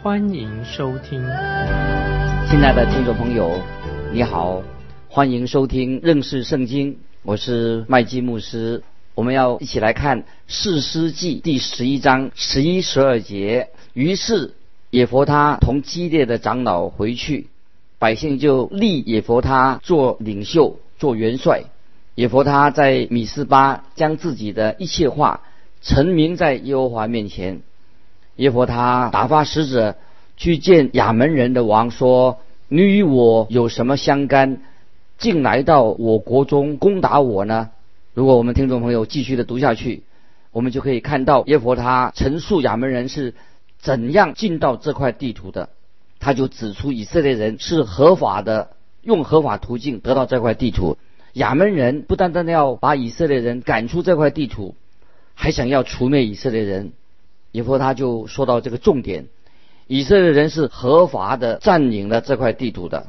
欢迎收听。亲爱的听众朋友，你好，欢迎收听认识圣经，我是麦基牧师。我们要一起来看《士师记》第十一章十一、十二节。于是耶佛他同基列的长老回去，百姓就立耶佛他做领袖、做元帅。耶佛他在米斯巴将自己的一切话陈明在耶和华面前。耶佛他打发使者去见亚门人的王，说：“你与我有什么相干？竟来到我国中攻打我呢？”如果我们听众朋友继续的读下去，我们就可以看到耶佛他陈述亚门人是怎样进到这块地图的。他就指出以色列人是合法的，用合法途径得到这块地图。亚门人不单单要把以色列人赶出这块地图，还想要除灭以色列人。耶佛他就说到这个重点：以色列人是合法的占领了这块地图的。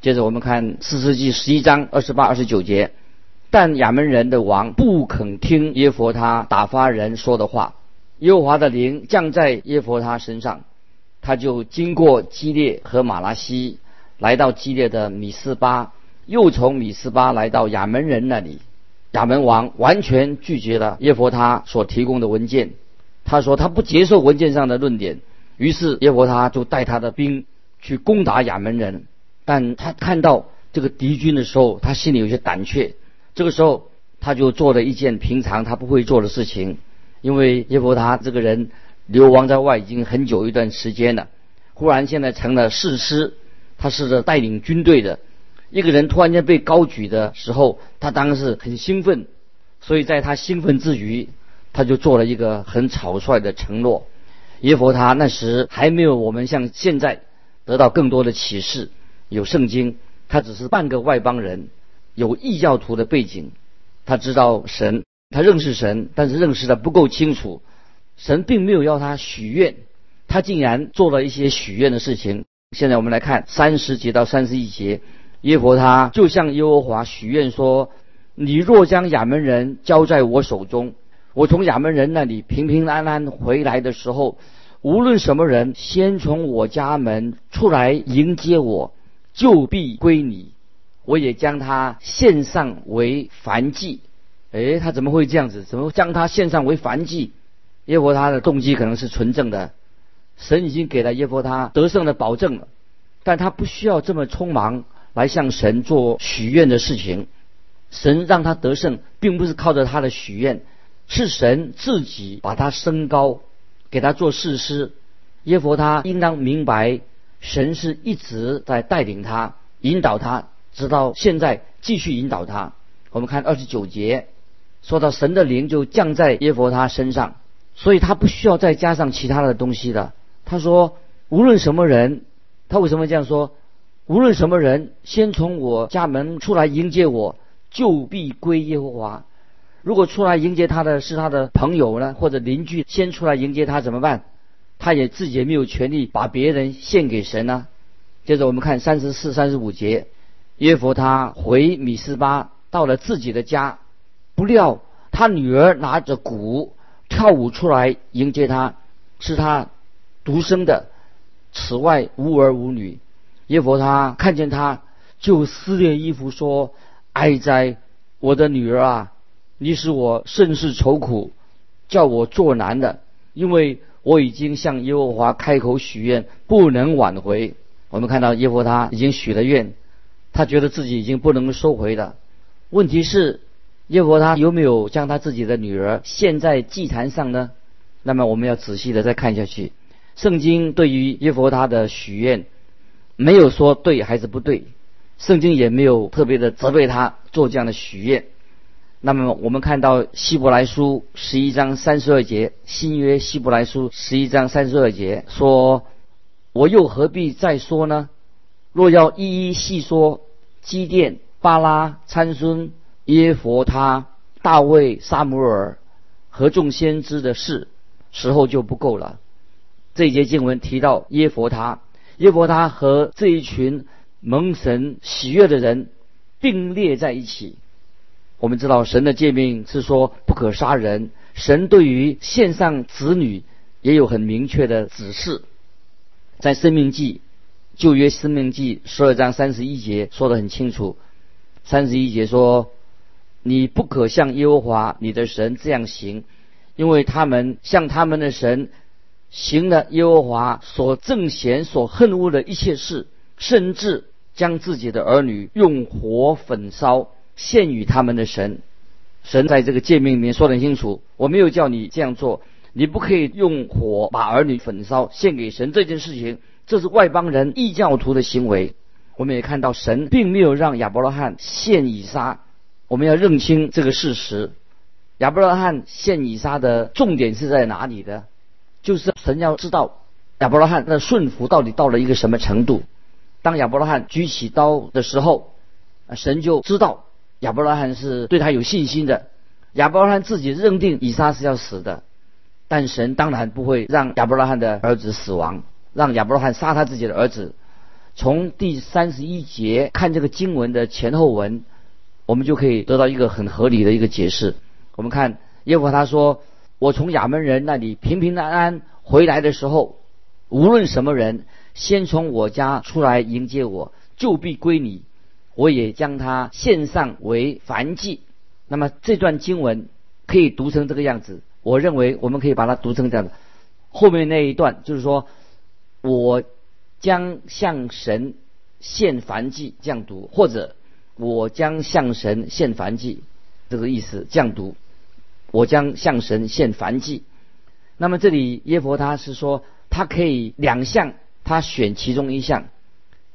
接着我们看四世纪十一章二十八、二十九节。但亚门人的王不肯听耶佛他打发人说的话，耶和华的灵降在耶佛他身上，他就经过基列和马拉西，来到基列的米斯巴，又从米斯巴来到亚门人那里。亚门王完全拒绝了耶佛他所提供的文件，他说他不接受文件上的论点。于是耶佛他就带他的兵去攻打亚门人，但他看到这个敌军的时候，他心里有些胆怯。这个时候，他就做了一件平常他不会做的事情，因为耶弗他这个人流亡在外已经很久一段时间了，忽然现在成了士师，他是着带领军队的。一个人，突然间被高举的时候，他当然是很兴奋，所以在他兴奋之余，他就做了一个很草率的承诺。耶弗他那时还没有我们像现在得到更多的启示，有圣经，他只是半个外邦人。有异教徒的背景，他知道神，他认识神，但是认识的不够清楚。神并没有要他许愿，他竟然做了一些许愿的事情。现在我们来看三十节到三十一节，耶和他就向耶和华许愿说：“你若将亚门人交在我手中，我从亚门人那里平平安安回来的时候，无论什么人先从我家门出来迎接我，就必归你。”我也将他献上为凡祭，诶，他怎么会这样子？怎么将他献上为凡祭？耶和他的动机可能是纯正的，神已经给了耶和他得胜的保证了，但他不需要这么匆忙来向神做许愿的事情。神让他得胜，并不是靠着他的许愿，是神自己把他升高，给他做事师。耶和他应当明白，神是一直在带领他，引导他。直到现在，继续引导他。我们看二十九节，说到神的灵就降在耶佛他身上，所以他不需要再加上其他的东西的。他说：“无论什么人，他为什么这样说？无论什么人先从我家门出来迎接我，就必归耶和华。如果出来迎接他的是他的朋友呢，或者邻居先出来迎接他怎么办？他也自己也没有权利把别人献给神呢。接着我们看三十四、三十五节。耶弗他回米斯巴，到了自己的家，不料他女儿拿着鼓跳舞出来迎接他，是他独生的，此外无儿无女。耶弗他看见他，就撕裂衣服说：“哀哉，我的女儿啊，你使我甚是愁苦，叫我作难的，因为我已经向耶和华开口许愿，不能挽回。”我们看到耶和他已经许了愿。他觉得自己已经不能收回了。问题是，耶和他有没有将他自己的女儿献在祭坛上呢？那么我们要仔细的再看下去。圣经对于耶和他的许愿，没有说对还是不对，圣经也没有特别的责备他做这样的许愿。那么我们看到希伯来书十一章三十二节，新约希伯来书十一章三十二节说：“我又何必再说呢？若要一一细说基甸、巴拉、参孙、耶佛他、大卫、撒母耳和众先知的事，时候就不够了。这一节经文提到耶佛他，耶佛他和这一群蒙神喜悦的人并列在一起。我们知道神的诫命是说不可杀人，神对于献上子女也有很明确的指示，在生命记旧约生命记十二章三十一节说得很清楚，三十一节说你不可向耶和华你的神这样行，因为他们向他们的神行了耶和华所憎嫌所恨恶的一切事，甚至将自己的儿女用火焚烧。献与他们的神，神在这个诫命里面说得很清楚，我没有叫你这样做，你不可以用火把儿女焚烧献给神这件事情，这是外邦人异教徒的行为。我们也看到神并没有让亚伯拉罕献以撒，我们要认清这个事实。亚伯拉罕献以撒的重点是在哪里的？就是神要知道亚伯拉罕的顺服到底到了一个什么程度。当亚伯拉罕举起刀的时候，神就知道。亚伯拉罕是对他有信心的，亚伯拉罕自己认定以撒是要死的，但神当然不会让亚伯拉罕的儿子死亡，让亚伯拉罕杀他自己的儿子。从第三十一节看这个经文的前后文，我们就可以得到一个很合理的一个解释。我们看耶和华他说：“我从亚门人那里平平安安回来的时候，无论什么人先从我家出来迎接我，就必归你。”我也将它献上为燔祭。那么这段经文可以读成这个样子。我认为我们可以把它读成这样的。后面那一段就是说，我将向神献燔祭，这样读；或者我将向神献燔祭，这个意思这样读。我将向神献燔祭。那么这里耶佛他是说，他可以两项，他选其中一项，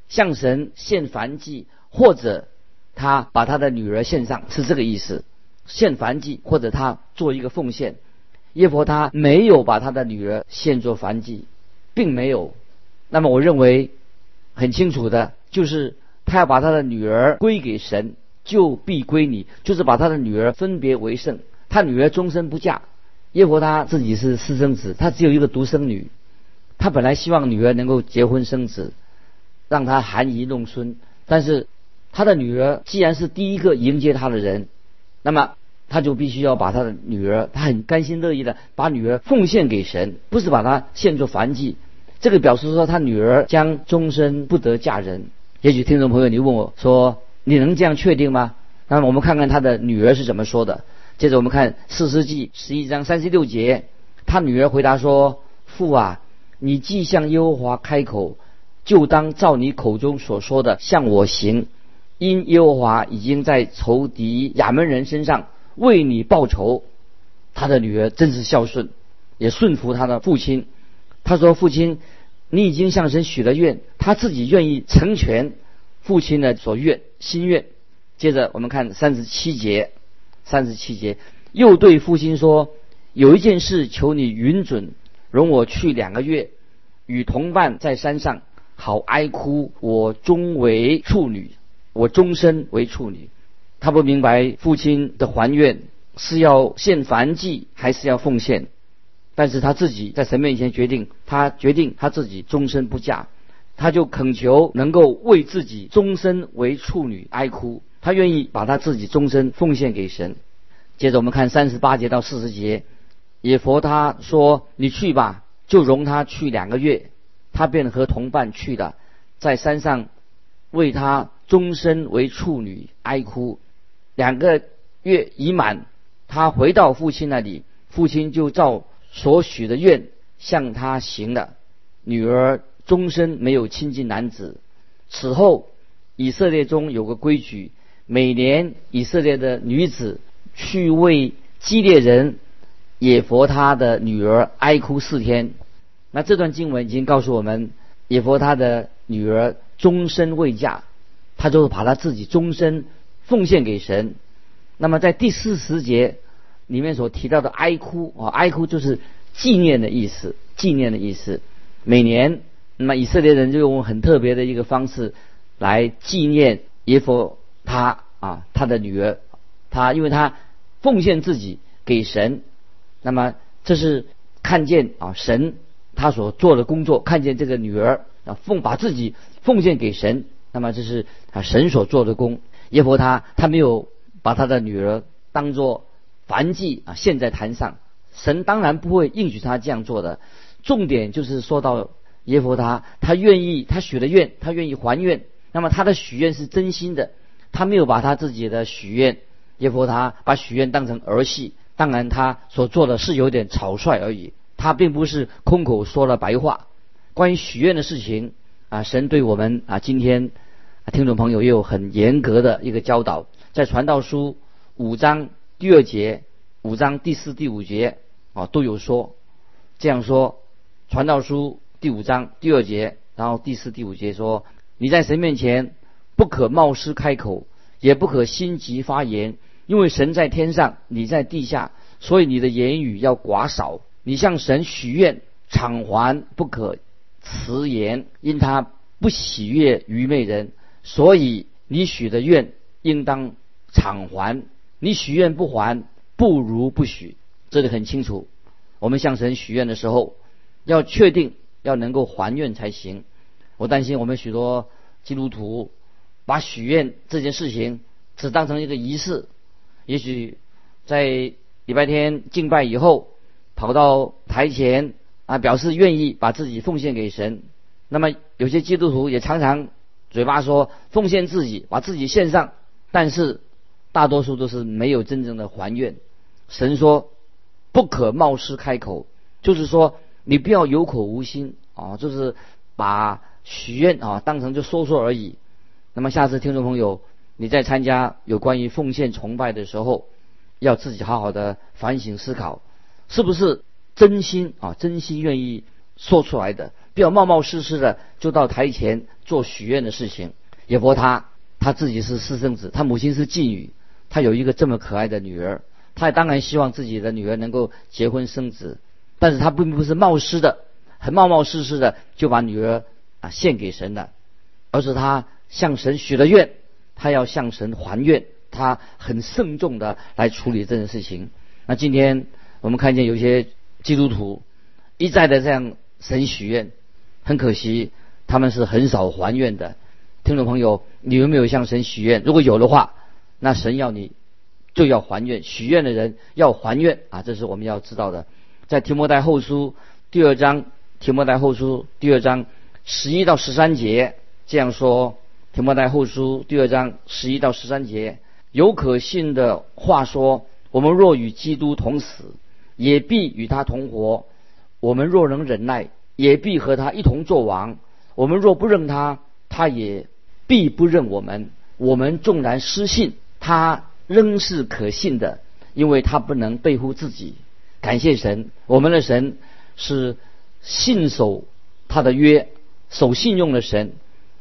向神献燔祭。或者他把他的女儿献上，是这个意思，献燔祭，或者他做一个奉献。耶婆他没有把他的女儿献作燔祭，并没有。那么我认为很清楚的，就是他要把他的女儿归给神，就必归你，就是把他的女儿分别为圣。他女儿终身不嫁。耶佛他自己是私生子，他只有一个独生女，他本来希望女儿能够结婚生子，让他含饴弄孙，但是。他的女儿既然是第一个迎接他的人，那么他就必须要把他的女儿，他很甘心乐意的把女儿奉献给神，不是把她献作燔祭。这个表示说他女儿将终身不得嫁人。也许听众朋友，你问我说，你能这样确定吗？那么我们看看他的女儿是怎么说的。接着我们看四世纪十一章三十六节，他女儿回答说：“父啊，你既向耶和华开口，就当照你口中所说的向我行。”因耶和华已经在仇敌亚门人身上为你报仇，他的女儿真是孝顺，也顺服他的父亲。他说：“父亲，你已经向神许了愿，他自己愿意成全父亲的所愿心愿。”接着我们看三十七节，三十七节又对父亲说：“有一件事求你允准，容我去两个月，与同伴在山上，好哀哭我终为处女。”我终身为处女，他不明白父亲的还愿是要献燔祭还是要奉献，但是他自己在神面前决定，他决定他自己终身不嫁，他就恳求能够为自己终身为处女哀哭，他愿意把他自己终身奉献给神。接着我们看三十八节到四十节，也佛他说：“你去吧，就容他去两个月。”他便和同伴去了，在山上为他。终身为处女，哀哭。两个月已满，他回到父亲那里，父亲就照所许的愿向他行了。女儿终身没有亲近男子。此后，以色列中有个规矩，每年以色列的女子去为基列人也佛他的女儿哀哭四天。那这段经文已经告诉我们，也佛他的女儿终身未嫁。他就是把他自己终身奉献给神。那么在第四十节里面所提到的哀哭啊，哀哭就是纪念的意思，纪念的意思。每年那么以色列人就用很特别的一个方式来纪念耶佛他啊，他的女儿，他因为他奉献自己给神，那么这是看见啊神他所做的工作，看见这个女儿啊奉把自己奉献给神，那么这是啊神所做的工。耶和他他没有把他的女儿当做凡祭啊献在坛上，神当然不会应许他这样做的。重点就是说到耶和他，他愿意他许的愿，他愿意还愿。那么他的许愿是真心的，他没有把他自己的许愿，耶和他把许愿当成儿戏。当然他所做的是有点草率而已，他并不是空口说了白话。关于许愿的事情啊，神对我们啊今天听众朋友也有很严格的一个教导，在传道书五章第二节、五章第四、第五节啊都有说，这样说。传道书第五章第二节，然后第四、第五节说：“你在神面前不可冒失开口，也不可心急发言，因为神在天上，你在地下，所以你的言语要寡少。你向神许愿，偿还不可辞言，因他不喜悦愚昧人，所以你许的愿应当偿还。你许愿不还，不如不许。这里很清楚。我们向神许愿的时候。”要确定要能够还愿才行。我担心我们许多基督徒把许愿这件事情只当成一个仪式，也许在礼拜天敬拜以后，跑到台前啊表示愿意把自己奉献给神。那么有些基督徒也常常嘴巴说奉献自己，把自己献上，但是大多数都是没有真正的还愿。神说不可冒失开口，就是说。你不要有口无心啊，就是把许愿啊当成就说说而已。那么下次听众朋友你在参加有关于奉献崇拜的时候，要自己好好的反省思考，是不是真心啊真心愿意说出来的，不要冒冒失失的就到台前做许愿的事情。也伯他他自己是私生子，他母亲是妓女，他有一个这么可爱的女儿，他也当然希望自己的女儿能够结婚生子。但是他并不是冒失的，很冒冒失失的就把女儿啊献给神了，而是他向神许了愿，他要向神还愿，他很慎重的来处理这件事情。那今天我们看见有些基督徒一再的这样神许愿，很可惜他们是很少还愿的。听众朋友，你有没有向神许愿？如果有的话，那神要你就要还愿，许愿的人要还愿啊，这是我们要知道的。在提摩太后书第二章，提摩太后书第二章十一到十三节这样说：提摩太后书第二章十一到十三节，有可信的话说：我们若与基督同死，也必与他同活；我们若能忍耐，也必和他一同作王；我们若不认他，他也必不认我们。我们纵然失信，他仍是可信的，因为他不能背负自己。感谢神，我们的神是信守他的约、守信用的神。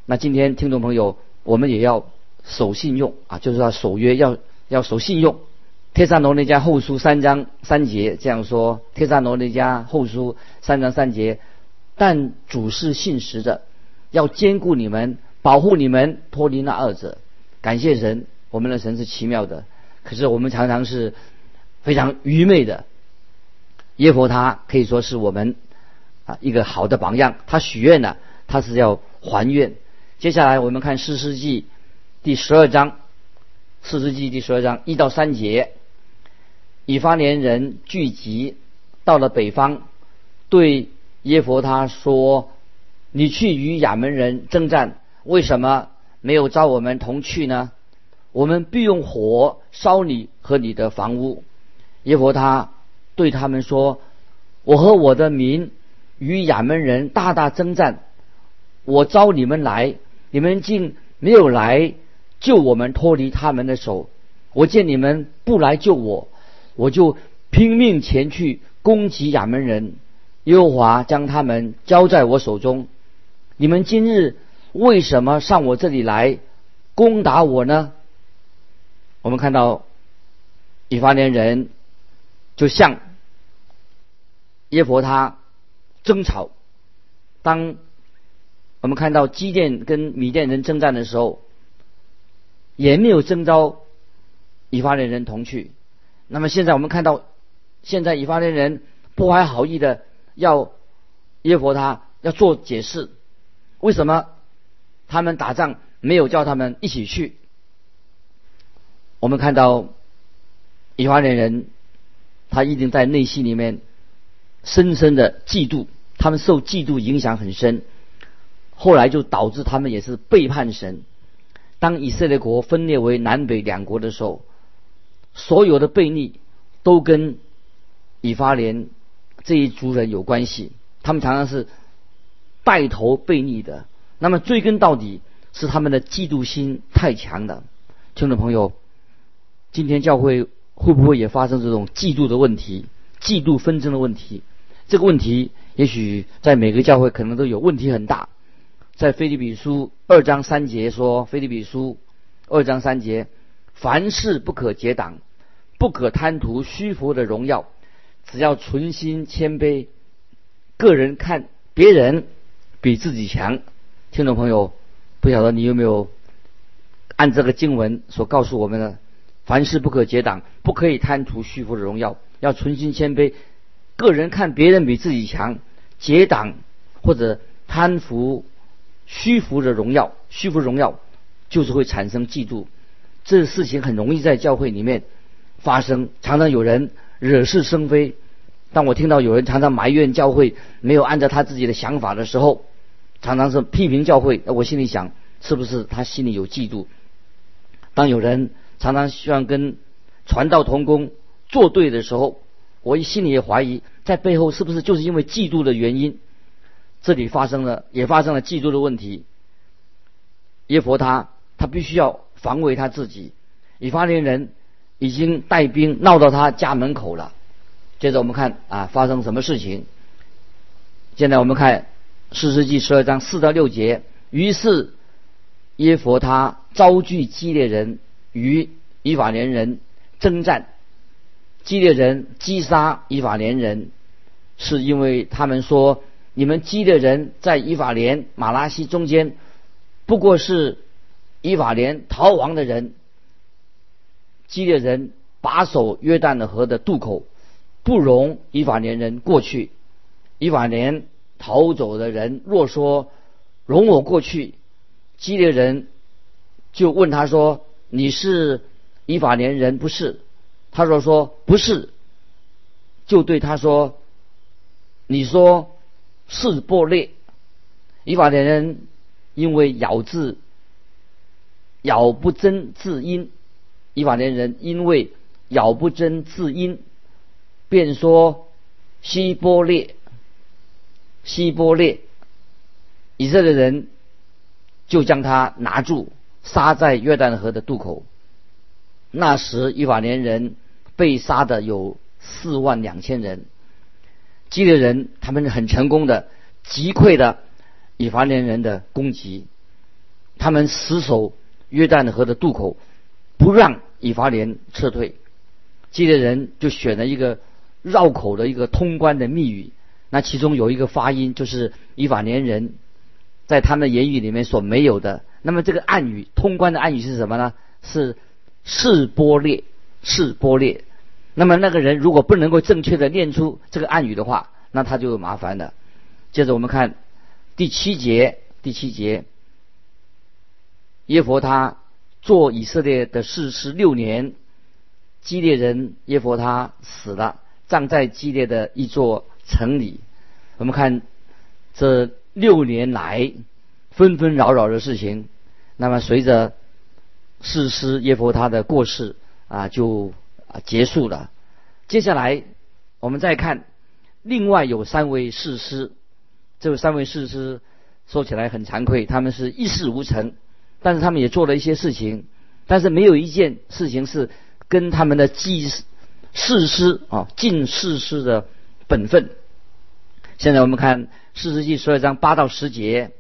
那今天听众朋友，我们也要守信用啊，就是要守约，要要守信用。帖撒罗尼迦后书三章三节这样说：帖撒罗尼迦后书三章三节，但主是信实的，要兼顾你们，保护你们，脱离那二者。感谢神，我们的神是奇妙的。可是我们常常是非常愚昧的。耶和他可以说是我们啊一个好的榜样。他许愿了，他是要还愿。接下来我们看四世纪第十二章，四世纪第十二章一到三节，以法莲人聚集到了北方，对耶佛他说：“你去与亚门人征战，为什么没有招我们同去呢？我们必用火烧你和你的房屋。”耶和他。对他们说：“我和我的民与亚门人大大征战，我召你们来，你们竟没有来救我们脱离他们的手。我见你们不来救我，我就拼命前去攻击亚门人。耶和华将他们交在我手中。你们今日为什么上我这里来攻打我呢？”我们看到以法莲人。就像耶佛他争吵，当我们看到基甸跟米甸人征战的时候，也没有征召以法莲人同去。那么现在我们看到，现在以法莲人不怀好意的要耶佛他要做解释，为什么他们打仗没有叫他们一起去？我们看到以法莲人，他一定在内心里面深深的嫉妒，他们受嫉妒影响很深。后来就导致他们也是背叛神。当以色列国分裂为南北两国的时候，所有的悖逆都跟以法莲这一族人有关系。他们常常是带头悖逆的。那么追根到底是他们的嫉妒心太强了。听众朋友，今天教会会不会也发生这种嫉妒的问题、嫉妒纷争的问题？这个问题也许在每个教会可能都有问题很大。在菲利比书二章三节说：“菲利比书二章三节，凡事不可结党，不可贪图虚浮的荣耀，只要存心谦卑，个人看别人比自己强。”听众朋友，不晓得你有没有按这个经文所告诉我们的：凡事不可结党，不可以贪图虚浮的荣耀，要存心谦卑，个人看别人比自己强。结党或者贪图。虚浮的荣耀，虚浮荣耀，就是会产生嫉妒。这事情很容易在教会里面发生，常常有人惹是生非。当我听到有人常常埋怨教会没有按照他自己的想法的时候，常常是批评教会。我心里想，是不是他心里有嫉妒？当有人常常希望跟传道同工作对的时候，我心里也怀疑，在背后是不是就是因为嫉妒的原因？这里发生了，也发生了嫉妒的问题。耶佛他他必须要防卫他自己。以法莲人已经带兵闹到他家门口了。接着我们看啊，发生什么事情？现在我们看四世纪十二章四到六节。于是耶佛他招聚基列人与以法莲人征战。基列人击杀以法莲人，是因为他们说。你们基的人在以法莲、马拉西中间，不过是以法莲逃亡的人。基列人把守约旦河的渡口，不容以法莲人过去。以法莲逃走的人若说容我过去，基列人就问他说：“你是以法莲人不是？”他说：“说不是。”就对他说：“你说。”是波列，以法莲人因为咬字咬不真字音，以法莲人因为咬不真字音，便说希波列，希波列，以色列人就将他拿住，杀在约旦河的渡口。那时以法莲人被杀的有四万两千人。基列人他们很成功的击溃了以法莲人的攻击，他们死守约旦河的渡口，不让以法莲撤退。基列人就选了一个绕口的一个通关的密语，那其中有一个发音就是以法莲人在他们的言语里面所没有的。那么这个暗语通关的暗语是什么呢？是示波列，示波列。那么那个人如果不能够正确的念出这个暗语的话，那他就有麻烦了。接着我们看第七节，第七节，耶佛他做以色列的士师六年，基列人耶佛他死了，葬在基列的一座城里。我们看这六年来纷纷扰扰的事情，那么随着士师耶佛他的过世啊，就。啊，结束了。接下来我们再看，另外有三位士师，这三位士师说起来很惭愧，他们是一事无成，但是他们也做了一些事情，但是没有一件事情是跟他们的祭士师啊尽士师的本分。现在我们看四世纪十二章八到十节，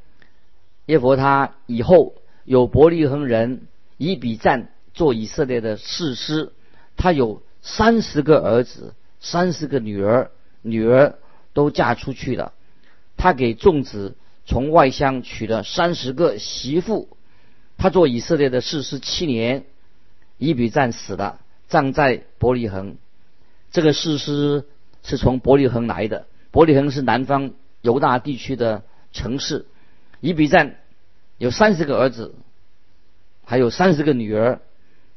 耶佛他以后有伯利恒人以比赞做以色列的士师。他有三十个儿子，三十个女儿，女儿都嫁出去了。他给众子从外乡娶了三十个媳妇。他做以色列的士师七年，以比战死了，葬在伯利恒。这个士师是从伯利恒来的，伯利恒是南方犹大地区的城市。以比战有三十个儿子，还有三十个女儿。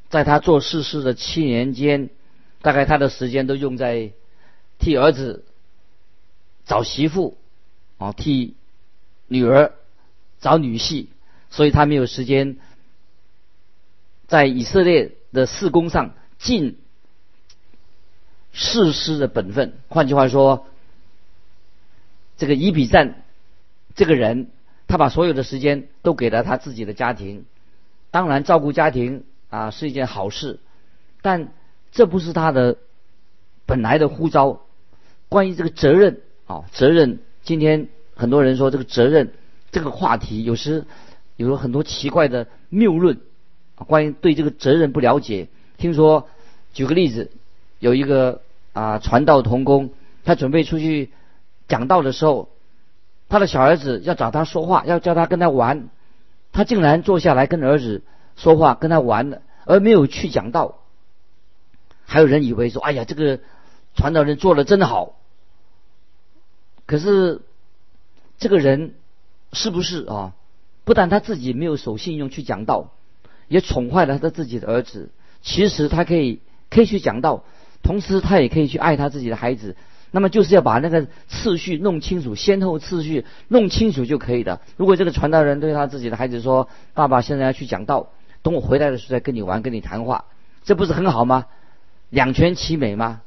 在他做士师的七年间，大概他的时间都用在替儿子找媳妇，啊，替女儿找女婿，所以他没有时间在以色列的事工上尽事师的本分。换句话说，这个伊比赞这个人，他把所有的时间都给了他自己的家庭，当然照顾家庭。啊，是一件好事，但这不是他的本来的呼召。关于这个责任啊，责任，今天很多人说这个责任这个话题，有时有了很多奇怪的谬论。关于对这个责任不了解，听说举个例子，有一个啊传道童工，他准备出去讲道的时候，他的小儿子要找他说话，要叫他跟他玩，他竟然坐下来跟儿子。说话跟他玩的，而没有去讲道。还有人以为说：“哎呀，这个传道人做的真好。”可是这个人是不是啊？不但他自己没有守信用去讲道，也宠坏了他的自己的儿子。其实他可以可以去讲道，同时他也可以去爱他自己的孩子。那么就是要把那个次序弄清楚，先后次序弄清楚就可以的。如果这个传道人对他自己的孩子说：“爸爸现在要去讲道。”等我回来的时候再跟你玩，跟你谈话，这不是很好吗？两全其美吗？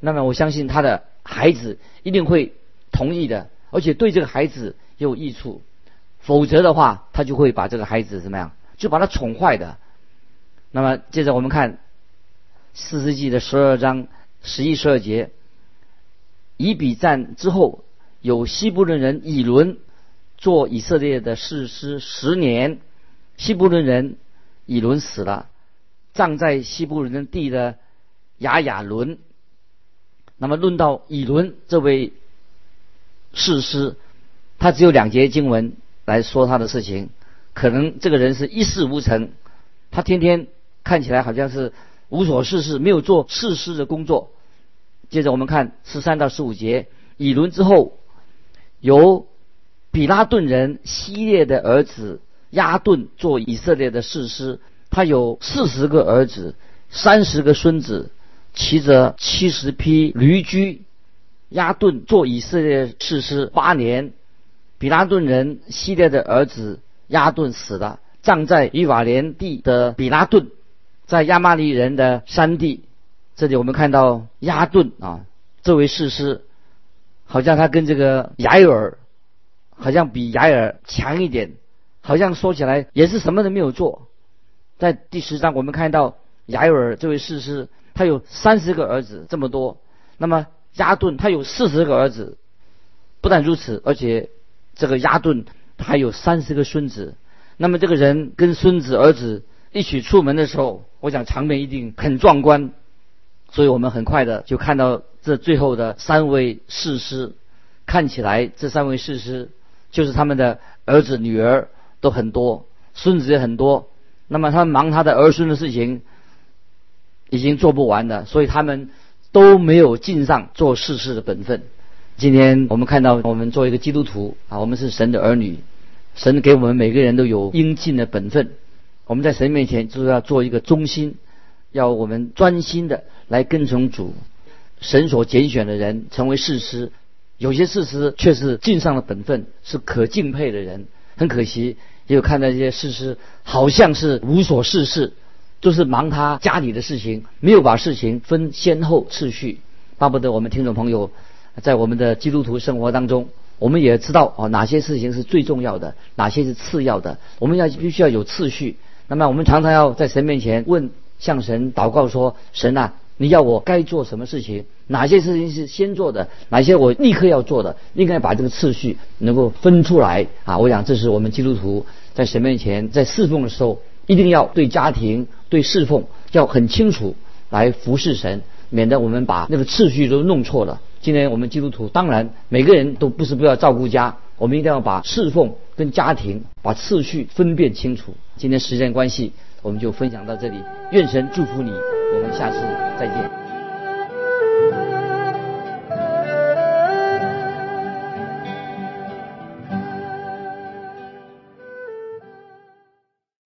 那么我相信他的孩子一定会同意的，而且对这个孩子也有益处。否则的话，他就会把这个孩子怎么样？就把他宠坏的。那么接着我们看四世纪的十二章十一十二节，以比战之后，有西部伦人以伦做以色列的士师十年，西部伦人。以伦死了，葬在西部人地的雅雅伦。那么论到以伦这位士师，他只有两节经文来说他的事情。可能这个人是一事无成，他天天看起来好像是无所事事，没有做事师的工作。接着我们看十三到十五节，以伦之后，由比拉顿人希列的儿子。亚顿做以色列的士师，他有四十个儿子，三十个孙子，骑着七十匹驴驹。亚顿做以色列士师八年，比拉顿人系列的儿子亚顿死了，葬在伊瓦莲地的比拉顿，在亚玛利人的山地。这里我们看到亚顿啊，这位士师，好像他跟这个雅尔，好像比雅尔强一点。好像说起来也是什么都没有做，在第十章我们看到雅尔这位士师，他有三十个儿子这么多，那么亚顿他有四十个儿子，不但如此，而且这个亚顿他还有三十个孙子，那么这个人跟孙子儿子一起出门的时候，我想场面一定很壮观，所以我们很快的就看到这最后的三位士师，看起来这三位士师就是他们的儿子女儿。都很多，孙子也很多，那么他忙他的儿孙的事情，已经做不完了，所以他们都没有尽上做世事的本分。今天我们看到，我们作为一个基督徒啊，我们是神的儿女，神给我们每个人都有应尽的本分。我们在神面前就是要做一个忠心，要我们专心的来跟从主。神所拣选的人成为事师，有些事师却是尽上了本分，是可敬佩的人。很可惜，也有看到一些事实，好像是无所事事，就是忙他家里的事情，没有把事情分先后次序。巴不得我们听众朋友，在我们的基督徒生活当中，我们也知道啊，哪些事情是最重要的，哪些是次要的，我们要必须要有次序。那么我们常常要在神面前问，向神祷告说：神啊。你要我该做什么事情？哪些事情是先做的？哪些我立刻要做的？应该把这个次序能够分出来啊！我想这是我们基督徒在神面前在侍奉的时候，一定要对家庭、对侍奉要很清楚来服侍神，免得我们把那个次序都弄错了。今天我们基督徒当然每个人都不是不要照顾家，我们一定要把侍奉跟家庭把次序分辨清楚。今天时间关系，我们就分享到这里。愿神祝福你，我们下次再见。